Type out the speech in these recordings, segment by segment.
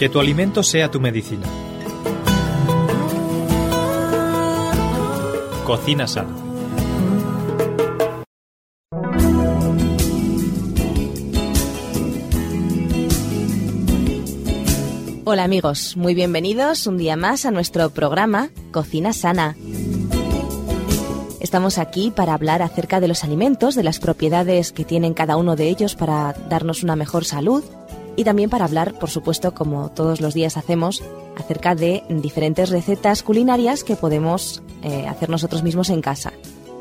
Que tu alimento sea tu medicina. Cocina sana. Hola amigos, muy bienvenidos un día más a nuestro programa Cocina Sana. Estamos aquí para hablar acerca de los alimentos, de las propiedades que tienen cada uno de ellos para darnos una mejor salud y también para hablar, por supuesto, como todos los días hacemos, acerca de diferentes recetas culinarias que podemos eh, hacer nosotros mismos en casa.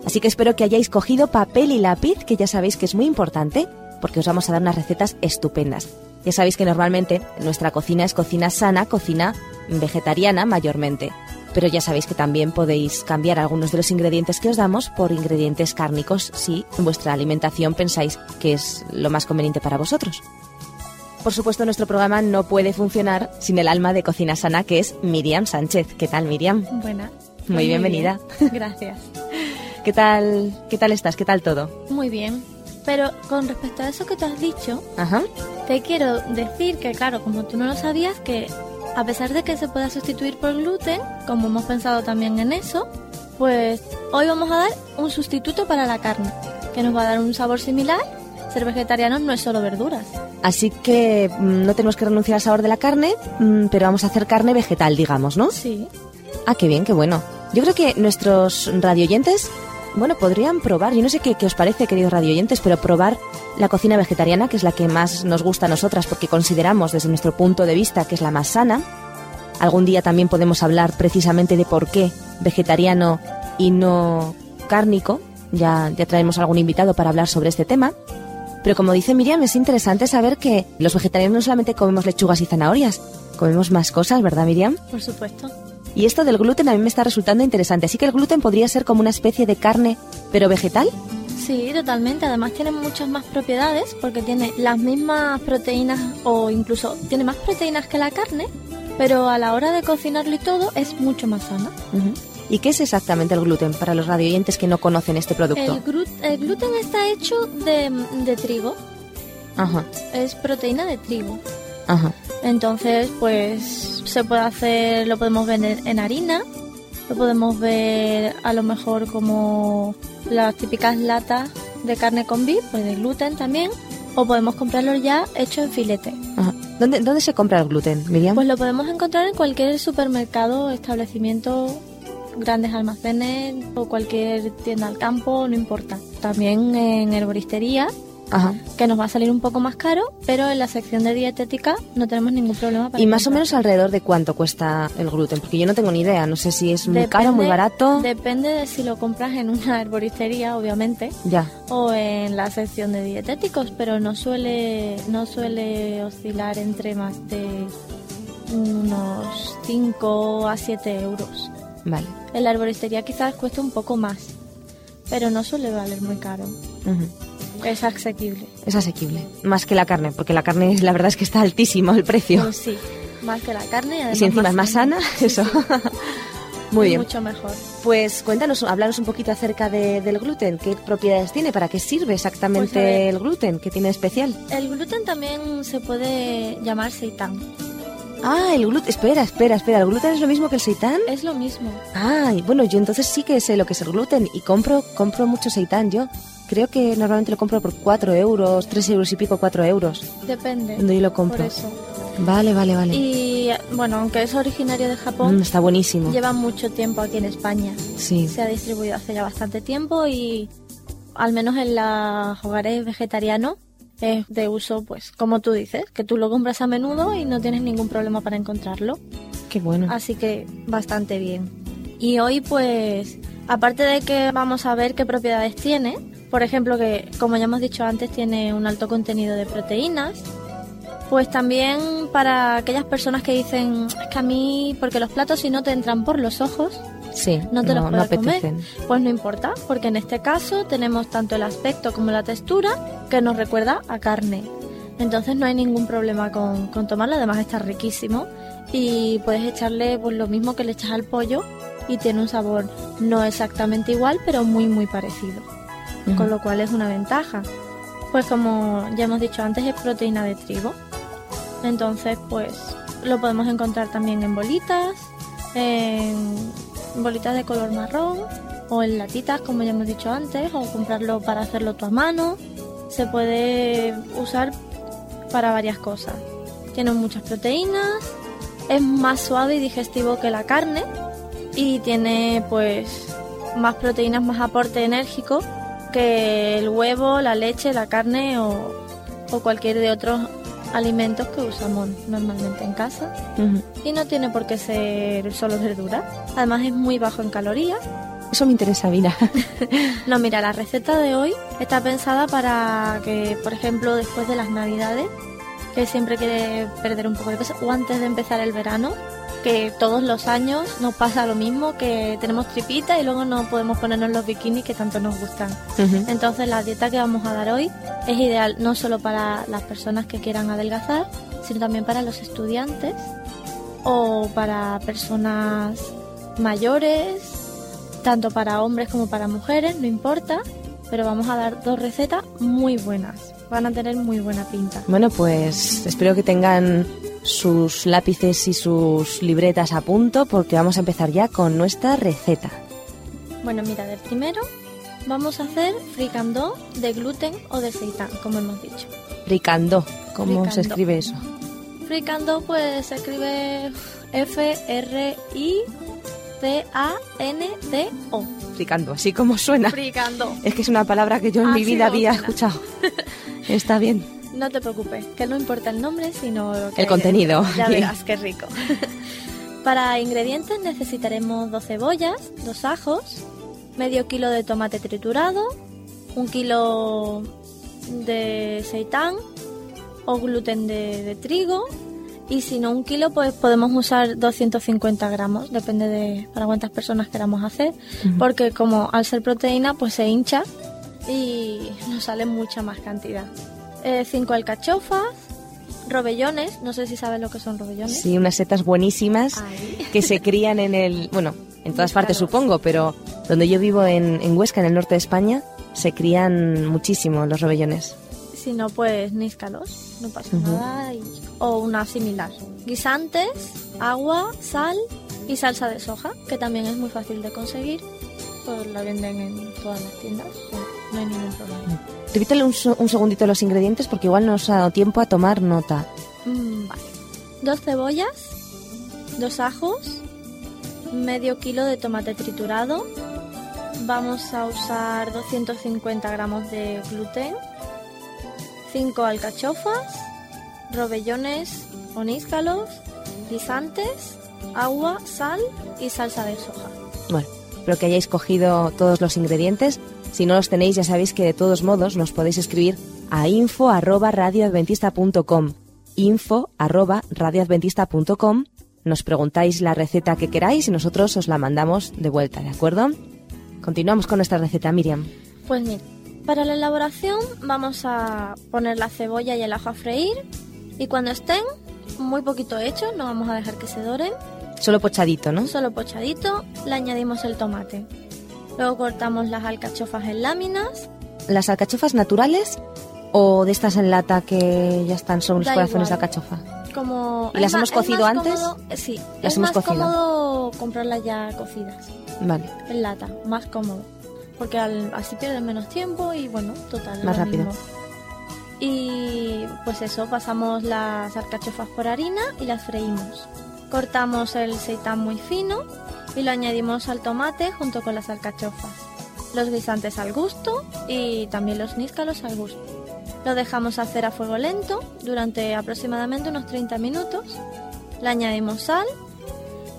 Así que espero que hayáis cogido papel y lápiz, que ya sabéis que es muy importante, porque os vamos a dar unas recetas estupendas. Ya sabéis que normalmente nuestra cocina es cocina sana, cocina vegetariana mayormente. Pero ya sabéis que también podéis cambiar algunos de los ingredientes que os damos por ingredientes cárnicos si vuestra alimentación pensáis que es lo más conveniente para vosotros. Por supuesto, nuestro programa no puede funcionar sin el alma de Cocina Sana, que es Miriam Sánchez. ¿Qué tal, Miriam? Buena. Muy, bienvenida. Gracias. ¿Qué tal, ¿Qué tal estás? ¿Qué tal todo? Muy bien. Pero con respecto a eso que te has dicho, Ajá. te quiero decir que, claro, como tú no lo sabías, que a pesar de que se pueda sustituir por gluten, como hemos pensado también en eso, pues hoy vamos a dar un sustituto para la carne, que nos va a dar un sabor similar. Ser vegetarianos no es solo verduras. Así que mm, no tenemos que renunciar al sabor de la carne, mm, pero vamos a hacer carne vegetal, digamos, ¿no? Sí. Ah, qué bien, qué bueno. Yo creo que nuestros radioyentes, bueno, podrían probar, yo no sé qué, qué os parece, queridos radioyentes, pero probar la cocina vegetariana, que es la que más nos gusta a nosotras, porque consideramos desde nuestro punto de vista que es la más sana. Algún día también podemos hablar precisamente de por qué vegetariano y no cárnico. Ya, ya traemos algún invitado para hablar sobre este tema. Pero como dice Miriam, es interesante saber que los vegetarianos no solamente comemos lechugas y zanahorias, comemos más cosas, ¿verdad Miriam? Por supuesto. Y esto del gluten a mí me está resultando interesante. Así que el gluten podría ser como una especie de carne, pero vegetal. Sí, totalmente. Además tiene muchas más propiedades porque tiene las mismas proteínas o incluso tiene más proteínas que la carne, pero a la hora de cocinarlo y todo es mucho más sana. Ujú. ¿Y qué es exactamente el gluten para los radioyentes que no conocen este producto? El, gru- el gluten está hecho de, de trigo, Ajá, es proteína de trigo. ajá. Entonces, pues se puede hacer, lo podemos vender en harina, lo podemos ver a lo mejor como las típicas latas de carne con beef, pues de gluten también, o podemos comprarlo ya hecho en filete. ajá. ¿Dónde, ¿Dónde se compra el gluten, Miriam? Pues lo podemos encontrar en cualquier supermercado, establecimiento, grandes almacenes o cualquier tienda al campo, no importa. También en herboristería, Ajá. que nos va a salir un poco más caro, pero en la sección de dietética no tenemos ningún problema para ¿Y más o menos alrededor de cuánto cuesta el gluten? Porque yo no tengo ni idea. No sé si es muy caro, muy barato. Depende de si lo compras en una herboristería, obviamente, Ya. o en la sección de dietéticos, pero no suele, no suele oscilar entre más de unos 5 a 7 euros. Vale. En la herboristería quizás cueste un poco más, pero no suele valer muy caro. Es asequible. Es asequible. Más que la carne, porque la carne la verdad es que está altísimo el precio. Pues sí, más que la carne y si encima es más sana, eso. sí, muy es bien. Mucho mejor. Pues cuéntanos, háblanos un poquito acerca de- del gluten. ¿Qué propiedades tiene? ¿Para qué sirve exactamente Pues ver. el gluten? ¿Qué tiene de especial? El gluten también se puede llamar seitán. Ah, el gluten. Espera, espera, espera. ¿El gluten es lo mismo que el seitán? Es lo mismo. Ah, bueno, yo entonces sí que sé lo que es el gluten y compro, compro mucho seitán yo. Creo que normalmente lo compro por 4 euros, 3 euros y pico, 4 euros. Depende. Donde yo lo compro. Por eso. Vale, vale, vale. Y bueno, aunque es originario de Japón, Mm, está buenísimo. lleva mucho tiempo aquí en España. Sí. Se ha distribuido hace ya bastante tiempo y al menos en los hogares vegetarianos es de uso, pues, como tú dices, que tú lo compras a menudo y no tienes ningún problema para encontrarlo. Qué bueno. Así que bastante bien. Y hoy, pues, aparte de que vamos a ver qué propiedades tiene, por ejemplo, que como ya hemos dicho antes, tiene un alto contenido de proteínas, pues también para aquellas personas que dicen, es que a mí, porque los platos si no te entran por los ojos, Sí, no te los no puedes comer, pues no importa, porque en este caso tenemos tanto el aspecto como la textura que nos recuerda a carne. Entonces no hay ningún problema con, con tomarlo, además está riquísimo y puedes echarle pues lo mismo que le echas al pollo y tiene un sabor no exactamente igual, pero muy muy parecido, con lo cual es una ventaja. Pues como ya hemos dicho antes es proteína de trigo. Entonces, pues lo podemos encontrar también en bolitas, en bolitas de color marrón o en latitas, como ya hemos dicho antes, o comprarlo para hacerlo tú a mano. Se puede usar para varias cosas. Tiene muchas proteínas, es más suave y digestivo que la carne y tiene pues más proteínas, más aporte enérgico que el huevo, la leche, la carne o, o cualquier de otros alimentos que usamos normalmente en casa. Y no tiene por qué ser solo verdura. Además es muy bajo en calorías. Eso me interesa, mira. no, mira, la receta de hoy está pensada para que, por ejemplo, después de las navidades, que siempre quiere perder un poco de peso, o antes de empezar el verano, que todos los años nos pasa lo mismo, que tenemos tripita y luego no podemos ponernos los bikinis que tanto nos gustan. Entonces la dieta que vamos a dar hoy es ideal no solo para las personas que quieran adelgazar, sino también para los estudiantes o para personas mayores, tanto para hombres como para mujeres, no importa, pero vamos a dar dos recetas muy buenas. Van a tener muy buena pinta. Bueno, pues espero que tengan sus lápices y sus libretas a punto porque vamos a empezar ya con nuestra receta. Bueno, mira, de primero vamos a hacer fricandó de gluten o de seitán, como hemos dicho. Fricandó, ¿cómo se escribe eso? Fricandó pues se escribe F-R-I-C-A-N-D-O. Fricando, así como suena. Fricandó. Es que es una palabra que yo en mi vida había escuchado. Está bien. No te preocupes, que no importa el nombre, sino el contenido. Ya verás, qué rico. Para ingredientes necesitaremos dos cebollas, dos ajos, medio kilo de tomate triturado, un kilo de seitán o gluten de, trigo y si no un kilo pues podemos usar 250 gramos, depende de para cuántas personas queramos hacer, porque como al ser proteína pues se hincha y nos sale mucha más cantidad. Eh, cinco alcachofas, robellones, no sé si sabes lo que son robellones. Sí, unas setas buenísimas que se crían en el, bueno, en todas partes supongo, pero donde yo vivo en, Huesca, en el norte de España, se crían muchísimo los robellones. Si no, pues níscalos, no pasa nada. o una similar. Guisantes, agua, sal y salsa de soja, que también es muy fácil de conseguir. Pues la venden en todas las tiendas, no hay ningún problema. Repítale un, un, segundito los ingredientes porque igual no nos ha dado tiempo a tomar nota. Mm, vale. Dos cebollas, dos ajos, medio kilo de tomate triturado. Vamos a usar 250 gramos de gluten, cinco alcachofas, robellones o níscalos, guisantes, agua, sal y salsa de soja. Bueno, espero que hayáis cogido todos los ingredientes si no los tenéis, ya sabéis que de todos modos nos podéis escribir a info arroba info arroba nos preguntáis la receta que queráis y nosotros os la mandamos de vuelta, ¿de acuerdo? Continuamos con nuestra receta, Miriam. Pues mira, para la elaboración vamos a poner la cebolla y el ajo a freír y cuando estén muy poquito hechos, no vamos a dejar que se doren. Solo pochadito, ¿no? Solo pochadito, le añadimos el tomate. Luego cortamos las alcachofas en láminas. ¿Las alcachofas naturales o de estas en lata que ya están, son los corazones de alcachofa? Como ¿Y las hemos cocido antes? sí, las es hemos más cocido. cómodo comprarlas ya cocidas. Vale. En lata, más cómodo. Porque así pierden menos tiempo y bueno, total. Más rápido. Y pues eso, pasamos las alcachofas por harina y las freímos. Cortamos el seitán muy fino y lo añadimos al tomate junto con las alcachofas, los guisantes al gusto y también los níscalos al gusto. Lo dejamos hacer a fuego lento durante aproximadamente unos 30 minutos. Le añadimos sal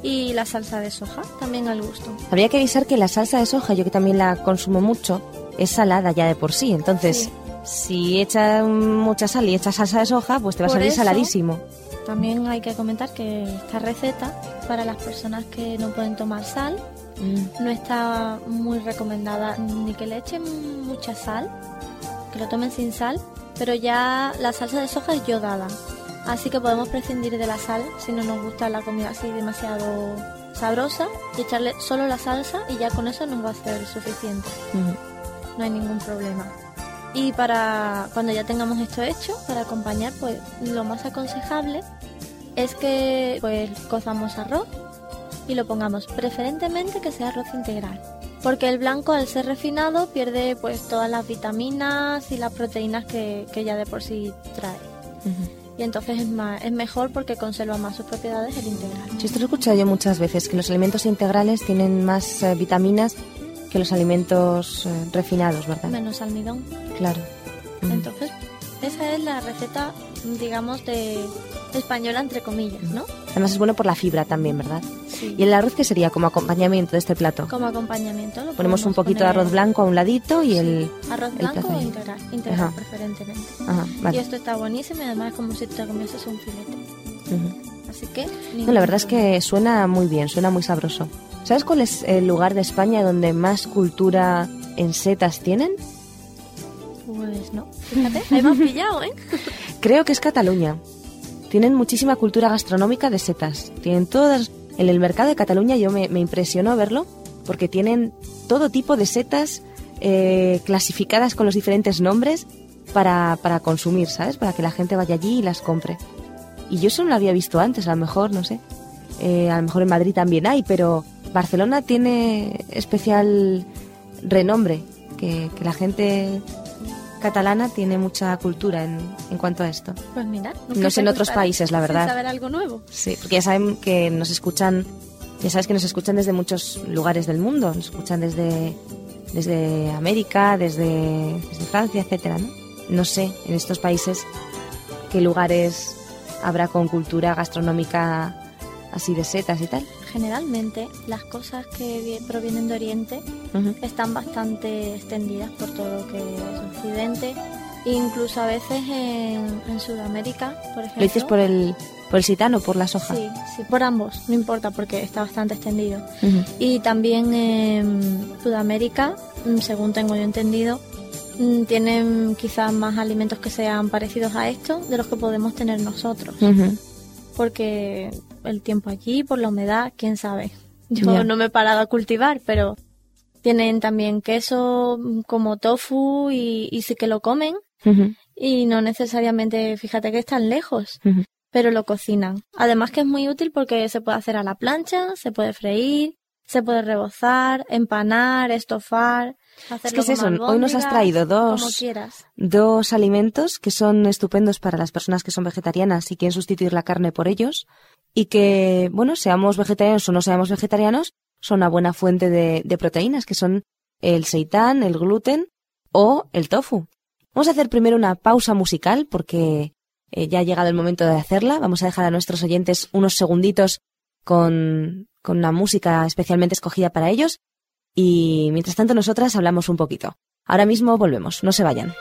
y la salsa de soja, también al gusto. Habría que avisar que la salsa de soja, yo que también la consumo mucho, es salada ya de por sí. Entonces, si echas mucha sal y echas salsa de soja, pues te va a salir saladísimo. También hay que comentar que esta receta, para las personas que no pueden tomar sal, mm. no está muy recomendada ni que le echen mucha sal, que lo tomen sin sal, pero ya la salsa de soja es yodada. Así que podemos prescindir de la sal si no nos gusta la comida así demasiado sabrosa y echarle solo la salsa y ya con eso nos va a ser suficiente. No hay ningún problema. Y para cuando ya tengamos esto hecho, para acompañar, pues lo más aconsejable es que pues cozamos arroz y lo pongamos preferentemente que sea arroz integral. Porque el blanco al ser refinado pierde pues todas las vitaminas y las proteínas que, que ya de por sí trae. Y entonces es, más, es mejor porque conserva más sus propiedades el integral. Sí, esto lo he escuchado yo muchas veces, que los alimentos integrales tienen más eh, vitaminas que los alimentos eh, refinados, ¿verdad? Menos almidón. Claro. Entonces, esa es la receta, digamos, de española entre comillas, ¿no? Además es bueno por la fibra también, ¿verdad? Sí. ¿Y el arroz qué sería como acompañamiento de este plato? Como acompañamiento. Lo Ponemos un poquito de arroz blanco a un ladito y el... Arroz blanco o integral, integral Ajá. preferentemente. Ajá, vale. Y esto está buenísimo y además es como si te comieses un filete. Así que... No, la verdad es que suena muy bien, suena muy sabroso. ¿Sabes cuál es el lugar de España donde más cultura en setas tienen? Pues no. Fíjate, ahí me has pillado, ¿eh? Creo que es Cataluña. Tienen muchísima cultura gastronómica de setas. Tienen todas... En el mercado de Cataluña yo me, impresionó verlo porque tienen todo tipo de setas eh, clasificadas con los diferentes nombres para, para consumir, ¿sabes? Para que la gente vaya allí y las compre. Y yo eso no lo había visto antes, a lo mejor, no sé. Eh, a lo mejor en Madrid también hay, pero Barcelona tiene especial renombre, que la gente catalana tiene mucha cultura en, en cuanto a esto. Pues mira. No sé en otros países, la verdad. saber algo nuevo. Sí, porque ya saben que nos escuchan, ya sabes que nos escuchan desde muchos lugares del mundo, nos escuchan desde, desde América, desde, desde Francia, etcétera, ¿no? No sé en estos países qué lugares habrá con cultura gastronómica así de setas y tal. Generalmente las cosas que vi- provienen de Oriente están bastante extendidas por todo lo que es Occidente. Incluso a veces en, en Sudamérica, por ejemplo. ¿Lo dices por el, por el sitano o por la soja? Sí, sí, por ambos, no importa porque está bastante extendido. Y también en Sudamérica, mm, según tengo yo entendido, mm, tienen quizás más alimentos que sean parecidos a esto de los que podemos tener nosotros. Porque el tiempo allí, por la humedad, quién sabe. Yo no me he parado a cultivar, pero tienen también queso mm, como tofu y, y sí que lo comen. Y no necesariamente, fíjate que están lejos pero lo cocinan. Además que es muy útil porque se puede hacer a la plancha, se puede freír, se puede rebozar, empanar, estofar, hacerlo que es eso, hoy nos has traído dos- dos alimentos que son estupendos para las personas que son vegetarianas y quieren sustituir la carne por ellos y que, bueno, seamos vegetarianos o no seamos vegetarianos, son una buena fuente de, proteínas, que son el seitán, el gluten o el tofu. Vamos a hacer primero una pausa musical porque eh, ya ha llegado el momento de hacerla. Vamos a dejar a nuestros oyentes unos segunditos con, con una música especialmente escogida para ellos y mientras tanto nosotras hablamos un poquito. Ahora mismo volvemos, no se vayan.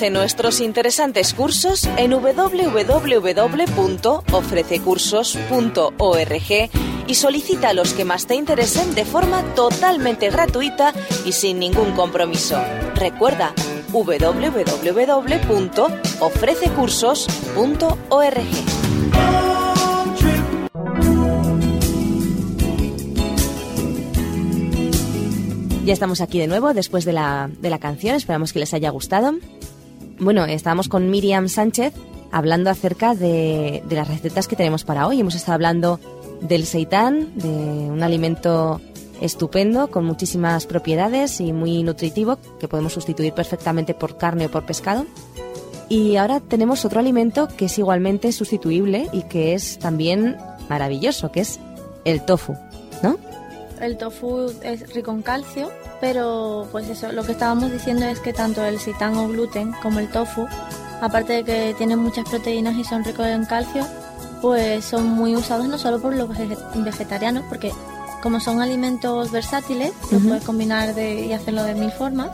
Nuestros interesantes cursos en www.ofrececursos.org y solicita los que más te interesen de forma totalmente gratuita y sin ningún compromiso. Recuerda www.ofrececursos.org. Ya estamos aquí de nuevo después de la, de la canción, esperamos que les haya gustado. Bueno, estábamos con Miriam Sánchez hablando acerca de, las recetas que tenemos para hoy. Hemos estado hablando del seitán, de un alimento estupendo con muchísimas propiedades y muy nutritivo que podemos sustituir perfectamente por carne o por pescado. Y ahora tenemos otro alimento que es igualmente sustituible y que es también maravilloso, que es el tofu, ¿no? El tofu es rico en calcio, pero pues eso, lo que estábamos diciendo es que tanto el seitan o gluten como el tofu, aparte de que tienen muchas proteínas y son ricos en calcio, pues son muy usados no solo por los vege- vegetarianos, porque como son alimentos versátiles, los Ujú. puedes combinar de- y hacerlo de mil formas,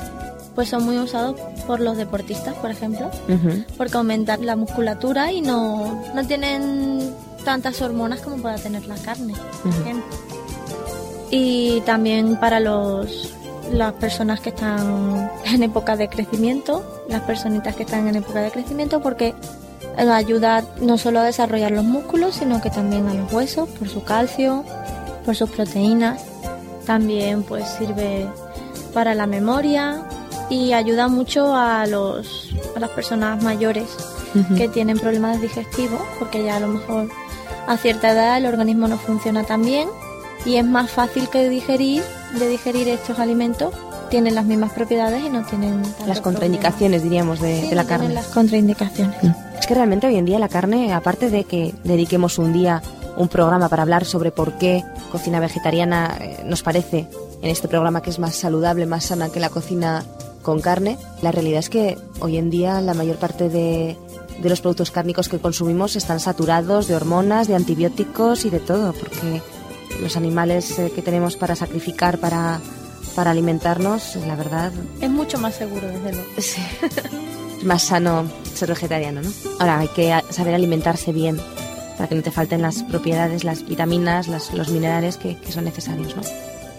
pues son muy usados por los deportistas, por ejemplo, Ujú. porque aumentan la musculatura y no, no tienen tantas hormonas como pueda tener la carne, Ujú. ejemplo. Y también para los las personas que están en época de crecimiento, las personitas que están en época de crecimiento, porque ayuda no solo a desarrollar los músculos, sino que también a los huesos por su calcio, por sus proteínas. También pues sirve para la memoria y ayuda mucho a, los, a las personas mayores que tienen problemas digestivos, porque ya a lo mejor a cierta edad el organismo no funciona tan bien y es más fácil que digerir, de digerir estos alimentos, tienen las mismas propiedades y no tienen Las contraindicaciones, diríamos, de, problema. Sí, de la no carne. las contraindicaciones. Mm. Es que realmente hoy en día la carne, aparte de que dediquemos un día, un programa para hablar sobre por qué cocina vegetariana eh, nos parece en este programa que es más saludable, más sana que la cocina con carne, la realidad es que hoy en día la mayor parte de, de los productos cárnicos que consumimos están saturados de hormonas, de antibióticos y de todo, porque los animales eh, que tenemos para sacrificar, para, para alimentarnos, la verdad, Es mucho más seguro, desde luego. Sí. Es más sano ser vegetariano, ¿no? Ahora hay que saber alimentarse bien para que no te falten las propiedades, las vitaminas, las- los minerales que, que son necesarios, ¿no?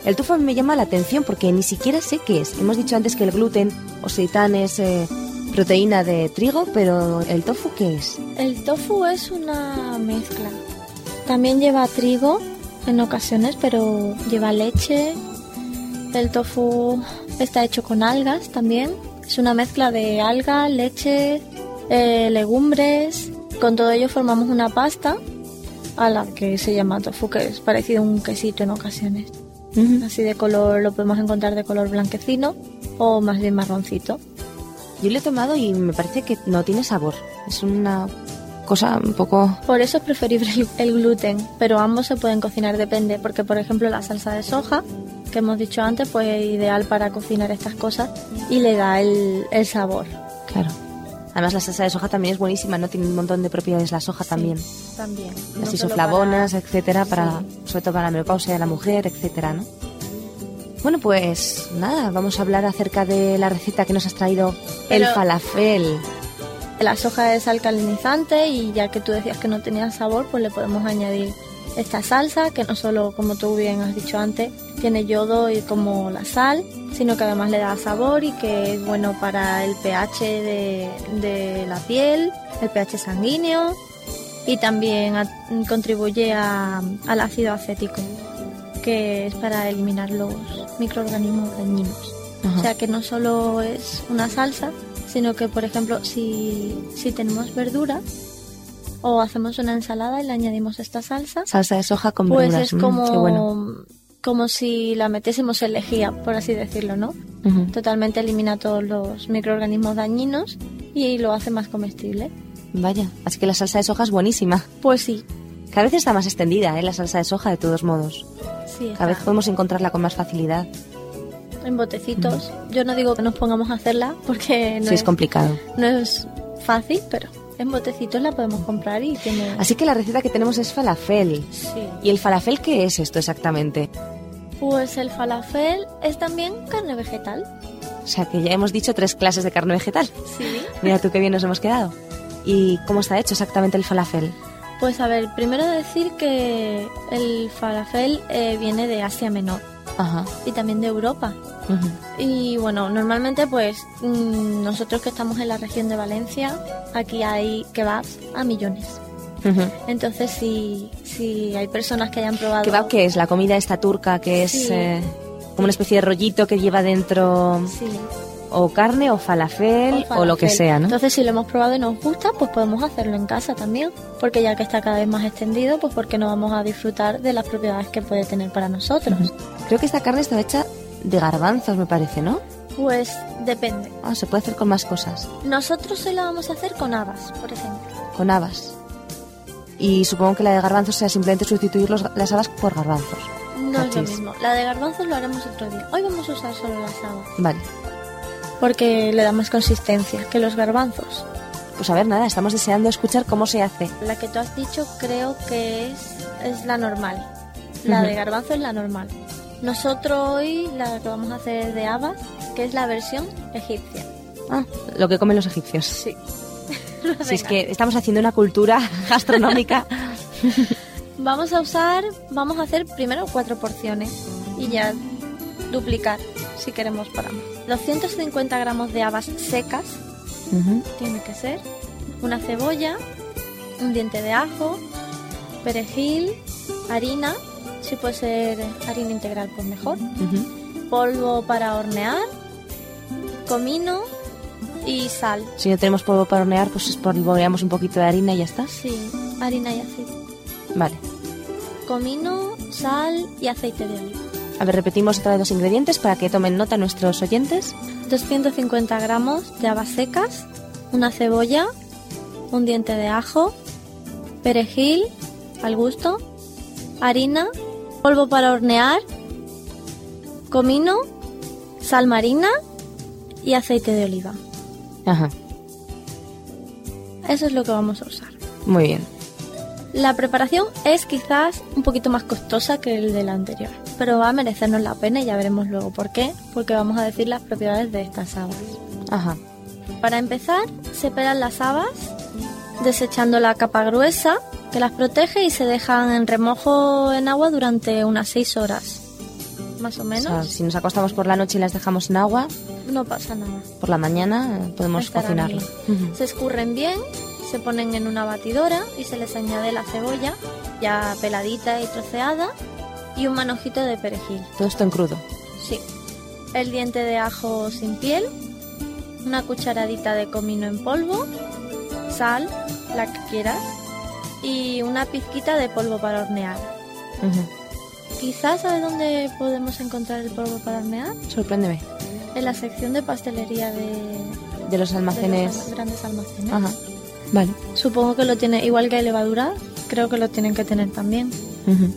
El mí me llama la atención porque ni siquiera sé qué es. Hemos dicho antes que el gluten o seitan es eh, proteína de trigo, pero ¿el tofu qué es? El tofu es una mezcla. También lleva trigo en ocasiones, pero lleva leche. El tofu está hecho con algas también. Es una mezcla de alga, leche, eh, legumbres. Con todo ello formamos una pasta a la que se llama tofu, que es parecido a un quesito en ocasiones. Así de color, lo podemos encontrar de color blanquecino o más bien marroncito. Yo lo he tomado y me parece que no tiene sabor. Es una cosa un poco... Por eso es preferible el, gluten, pero ambos se pueden cocinar, depende, porque por ejemplo la salsa de soja, que hemos dicho antes, pues es ideal para cocinar estas cosas y le da el, el sabor. Claro. Además la salsa de soja también es buenísima, ¿no? Tiene un montón de propiedades la soja también. También. no las isoflavonas, para- etcétera, para, Sí. sobre todo para la menopausia de la mujer, etcétera, ¿no? Bueno, pues nada, vamos a hablar acerca de la receta que nos has traído, el falafel. La soja es alcalinizante y ya que tú decías que no tenía sabor, pues le podemos añadir esta salsa que no solo, como tú bien has dicho antes, tiene yodo y como la sal, sino que además le da sabor y que es bueno para el pH de, de la piel, el pH sanguíneo y también a- contribuye a- al ácido acético, que es para eliminar los microorganismos dañinos. Ajá. O sea que no solo es una salsa, sino que, por ejemplo, si, si tenemos verdura o hacemos una ensalada y le añadimos esta salsa, Salsa de soja con pues verduras. es mm, como, bueno. como si la metiésemos en lejía, por así decirlo, ¿no? Totalmente elimina todos los microorganismos dañinos y lo hace más comestible. Vaya, así que la salsa de soja es buenísima. Pues sí, Cada vez está más extendida, ¿eh? La salsa de soja, de todos modos. sí, Cada vez podemos encontrarla con más facilidad. En botecitos. Yo no digo que nos pongamos a hacerla porque no, sí, es es, complicado. no es fácil, pero en botecitos la podemos comprar y tiene... Así que la receta que tenemos es falafel. Sí. ¿Y el falafel qué es esto exactamente? Pues el falafel es también carne vegetal. O sea, que ya hemos dicho tres clases de carne vegetal. Sí. Mira tú qué bien nos hemos quedado. ¿Y cómo está hecho exactamente el falafel? Pues a ver, primero decir que el falafel eh, viene de Asia Menor Ajá. y también de Europa. Y bueno, normalmente pues mm, nosotros que estamos en la región de Valencia, aquí hay kebabs a millones. Entonces si, si hay personas que hayan probado... ¿Kebab qué es? La comida esta turca que es eh, como una especie de rollito que lleva dentro Sí. O carne o falafel o, lo que sea, ¿no? Entonces, si lo hemos probado y nos gusta, pues podemos hacerlo en casa también. Porque ya que está cada vez más extendido, pues porque no vamos a disfrutar de las propiedades que puede tener para nosotros. Creo que esta carne está hecha de garbanzos, me parece, ¿no? Pues depende. Ah, se puede hacer con más cosas, Nosotros hoy la vamos a hacer con habas, por ejemplo. con habas. Y supongo que la de garbanzos sea simplemente sustituir los- las habas por garbanzos. No es lo Cachis. mismo. La de garbanzos lo haremos otro día. Hoy vamos a usar solo las habas. Vale. Porque le da más consistencia que los garbanzos. Pues a ver, nada, estamos deseando escuchar cómo se hace. La que tú has dicho creo que es, es la normal. La de garbanzo es la normal. Nosotros hoy la que vamos a hacer de habas, que es la versión egipcia. Ah, lo que comen los egipcios. Sí. Si es que estamos haciendo una cultura gastronómica. Vamos a usar, vamos a hacer primero cuatro porciones y ya duplicar si queremos para más. 250 gramos de habas secas, tiene que ser, una cebolla, un diente de ajo, perejil, harina, si puede ser harina integral pues mejor, polvo para hornear, comino y sal. Si no tenemos polvo para hornear, pues espolvoreamos un poquito de harina y ya está. Sí, harina y aceite. Vale. Comino, sal y aceite de oliva. A ver, repetimos otra vez los ingredientes para que tomen nota nuestros oyentes. 250 gramos de habas secas, una cebolla, un diente de ajo, perejil al gusto, harina, polvo para hornear, comino, sal marina y aceite de oliva. Ajá. Eso es lo que vamos a usar. Muy bien. La preparación es quizás un poquito más costosa que el de la anterior, pero va a merecernos la pena y ya veremos luego por qué, porque vamos a decir las propiedades de estas habas. Ajá. Para empezar, se pelan las habas desechando la capa gruesa que las protege y se dejan en remojo en agua durante unas 6 horas. Más o O menos. sea, si nos acostamos por la noche y las dejamos en agua, No pasa nada. por la mañana eh, podemos. Ujú. Se escurren bien, se ponen en una batidora y se les añade la cebolla ya peladita y troceada y un manojito de perejil. Todo esto en crudo. Sí. El diente de ajo sin piel, una cucharadita de comino en polvo, sal, la que quieras, y una pizquita de polvo para hornear. Ujú. Quizás sabes dónde podemos encontrar el polvo para hornear? Sorpréndeme. En la sección de pastelería de, De los de almacenes. los grandes almacenes. Ajá. Vale. Supongo que lo tiene, igual que hay levadura, creo que lo tienen que tener también. Ujú.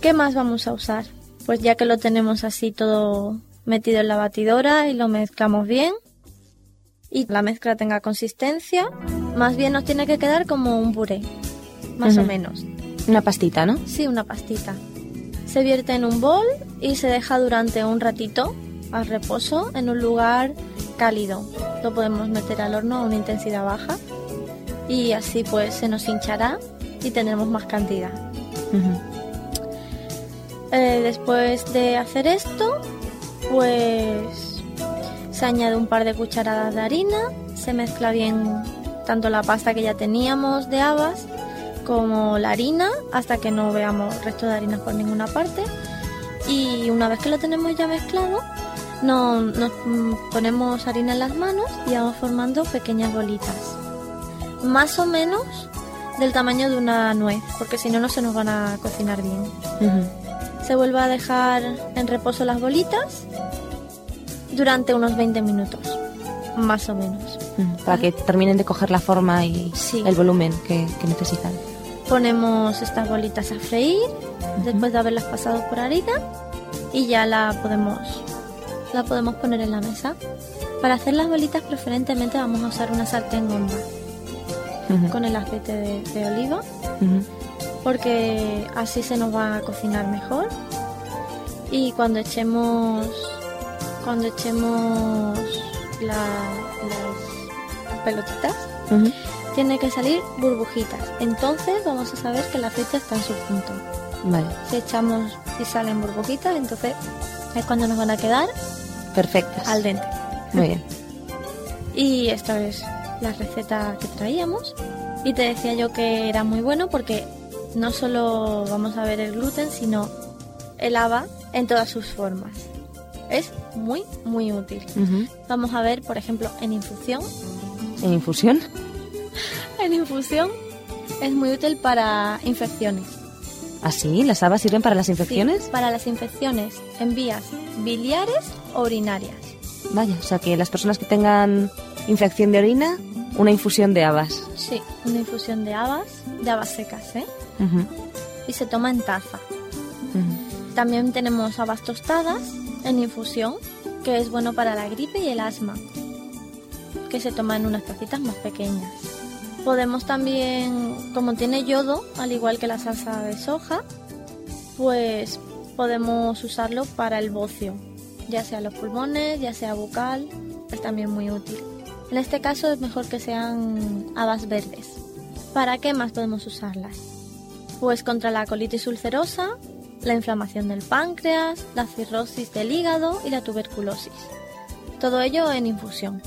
¿Qué más vamos a usar? Pues ya que lo tenemos así todo metido en la batidora y lo mezclamos bien y la mezcla tenga consistencia, más bien nos tiene que quedar como un puré, más o menos. Una pastita, ¿no? Sí, una pastita. Se vierte en un bol y se deja durante un ratito a reposo en un lugar cálido. Lo podemos meter al horno a una intensidad baja y así pues se nos hinchará y tendremos más cantidad. Ujú. Eh, después de hacer esto, pues se añade un par de cucharadas de harina, se mezcla bien tanto la pasta que ya teníamos de habas como la harina hasta que no veamos resto de harina por ninguna parte. Y una vez que lo tenemos ya mezclado, no- nos ponemos harina en las manos y vamos formando pequeñas bolitas. Más o menos del tamaño de una nuez, porque si no, no se nos van a cocinar bien. Se vuelve a dejar en reposo las bolitas durante unos 20 minutos, más o menos. Ujú. Para que terminen de coger la forma y Sí. el volumen que, que necesitan. Ponemos estas bolitas a freír después de haberlas pasado por harina y ya la podemos, la podemos poner en la mesa. Para hacer las bolitas preferentemente vamos a usar una sartén Ujú. con el aceite de, de oliva. Porque así se nos va a cocinar mejor. Y cuando echemos cuando echemos la- las pelotitas tiene que salir burbujitas. Entonces vamos a saber que el aceite está en su punto. Vale. Si echamos y salen burbujitas, entonces es cuando nos van a quedar Perfectas. al dente. Muy bien. Y esta es la receta que traíamos. Y te decía yo que era muy bueno porque no solo vamos a ver el gluten, sino el haba en todas sus formas. Es muy, muy útil. Vamos a ver, por ejemplo, en infusión. ¿En infusión? En infusión es muy útil para infecciones. ¿Así? ¿Las habas sirven para las infecciones? Sí, para las infecciones en vías biliares o urinarias. Vaya, o sea que las personas que tengan infección de orina, una infusión de habas. Sí, una infusión de habas, de habas secas, ¿eh? Y se toma en taza. También tenemos habas tostadas en infusión, que es bueno para la gripe y el asma, que se toma en unas tacitas más pequeñas. Podemos también, como tiene yodo, al igual que la salsa de soja, pues podemos usarlo para el bocio, ya sea los pulmones, ya sea bucal, es también muy útil. En este caso es mejor que sean habas verdes. ¿Para qué más podemos usarlas? Pues contra la colitis ulcerosa, la inflamación del páncreas, la cirrosis del hígado y la tuberculosis. Todo ello en infusión,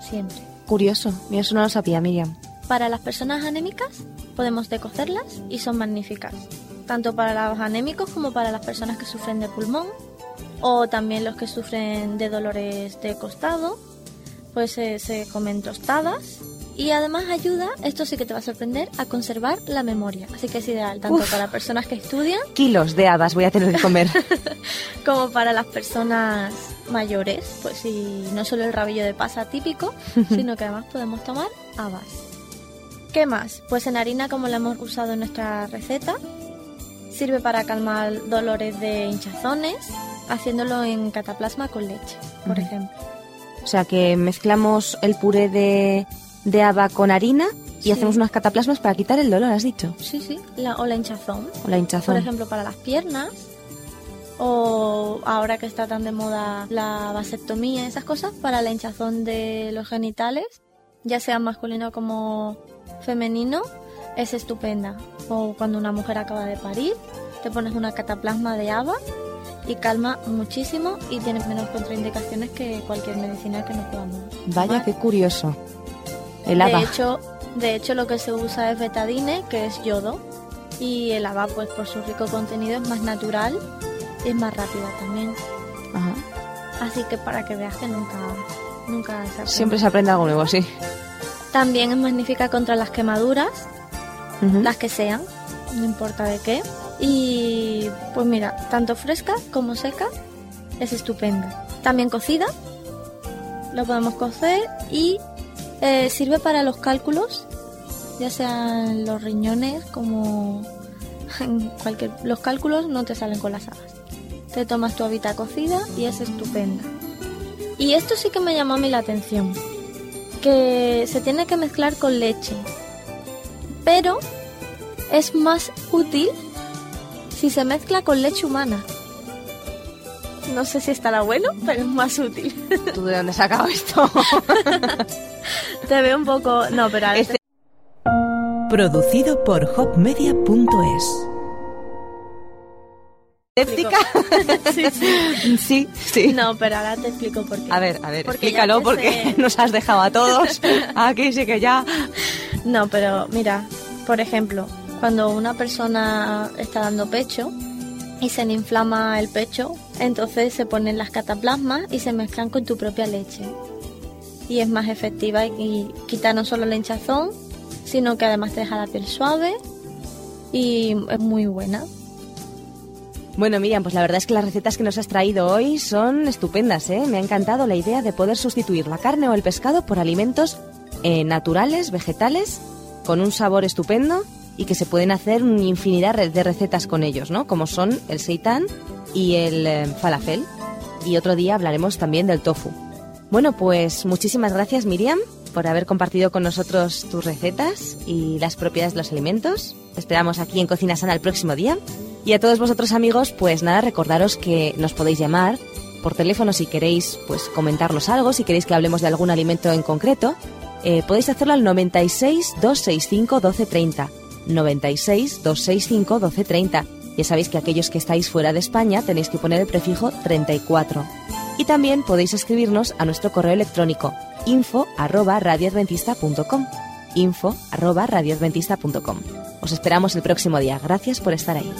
siempre. Curioso, mira, eso no lo sabía, Miriam. Para las personas anémicas podemos decocerlas y son magníficas, tanto para los anémicos como para las personas que sufren de pulmón o también los que sufren de dolores de costado, pues eh, se comen tostadas. Y además ayuda, esto sí que te va a sorprender, a conservar la memoria. Así que es ideal tanto Uf. para personas que estudian Kilos de habas voy a tener que comer. como para las personas mayores. Pues si no solo el rabillo de pasa típico, sino que además podemos tomar habas. ¿Qué más? Pues en harina, como la hemos usado en nuestra receta, sirve para calmar dolores de hinchazones, haciéndolo en cataplasma con leche, por ejemplo. O sea que mezclamos el puré de, de haba con harina y Sí. hacemos unas cataplasmas para quitar el dolor, has dicho. Sí, sí, la, o la hinchazón. O la hinchazón. Por ejemplo, para las piernas, o ahora que está tan de moda la vasectomía, esas cosas, para la hinchazón de los genitales, ya sea masculino como femenino, es estupenda. O cuando una mujer acaba de parir, te pones una cataplasma de haba y calma muchísimo y tiene menos contraindicaciones que cualquier medicina que nos podamos. Vaya, qué curioso. De hecho, de hecho, lo que se usa es betadine, que es yodo, y el haba, pues por su rico contenido, es más natural y es más rápida también. Ajá. Así que para que veas que nunca, nunca se aprende. Siempre se aprende algo nuevo, sí. También es magnífica contra las quemaduras, las que sean, no importa de qué. Y pues mira, tanto fresca como seca, es estupenda. También cocida, lo podemos cocer y eh, sirve para los cálculos, ya sean los riñones como cualquier. Los cálculos no te salen con las habas. Te tomas tu habita cocida y es estupenda. Y esto sí que me llamó a mí la atención, que se tiene que mezclar con leche, pero es más útil si se mezcla con leche humana. No sé si estará bueno, pero es más útil. ¿Tú de dónde has sacado esto? Te veo un poco... No, pero ahora Este- Producido por hopmedia.es. ¿Escéptica? Sí, sí. sí, sí. No, pero ahora te explico por qué. A ver, a ver, Porque explícalo porque nos has dejado a todos. Aquí sí que ya. No, pero mira, por ejemplo, cuando una persona está dando pecho y se le inflama el pecho, entonces se ponen las cataplasmas y se mezclan con tu propia leche. Y es más efectiva y, quita no solo la hinchazón, sino que además te deja la piel suave y es muy buena. Bueno, Miriam, pues la verdad es que las recetas que nos has traído hoy son estupendas, ¿eh? Me ha encantado la idea de poder sustituir la carne o el pescado por alimentos eh, naturales, vegetales, con un sabor estupendo y que se pueden hacer una infinidad de recetas con ellos, ¿no? Como son el seitan y el eh, falafel. Y otro día hablaremos también del tofu. Bueno, pues muchísimas gracias, Miriam, por haber compartido con nosotros tus recetas y las propiedades de los alimentos. Esperamos aquí en Cocina Sana el próximo día. Y a todos vosotros amigos, pues nada, recordaros que nos podéis llamar por teléfono si queréis pues comentarnos algo, si queréis que hablemos de algún alimento en concreto. Eh, podéis hacerlo al 96 265 1230. 96 265 1230. Ya sabéis que aquellos que estáis fuera de España tenéis que poner el prefijo 34. Y también podéis escribirnos a nuestro correo electrónico info arroba. Os esperamos el próximo día. Gracias por estar ahí.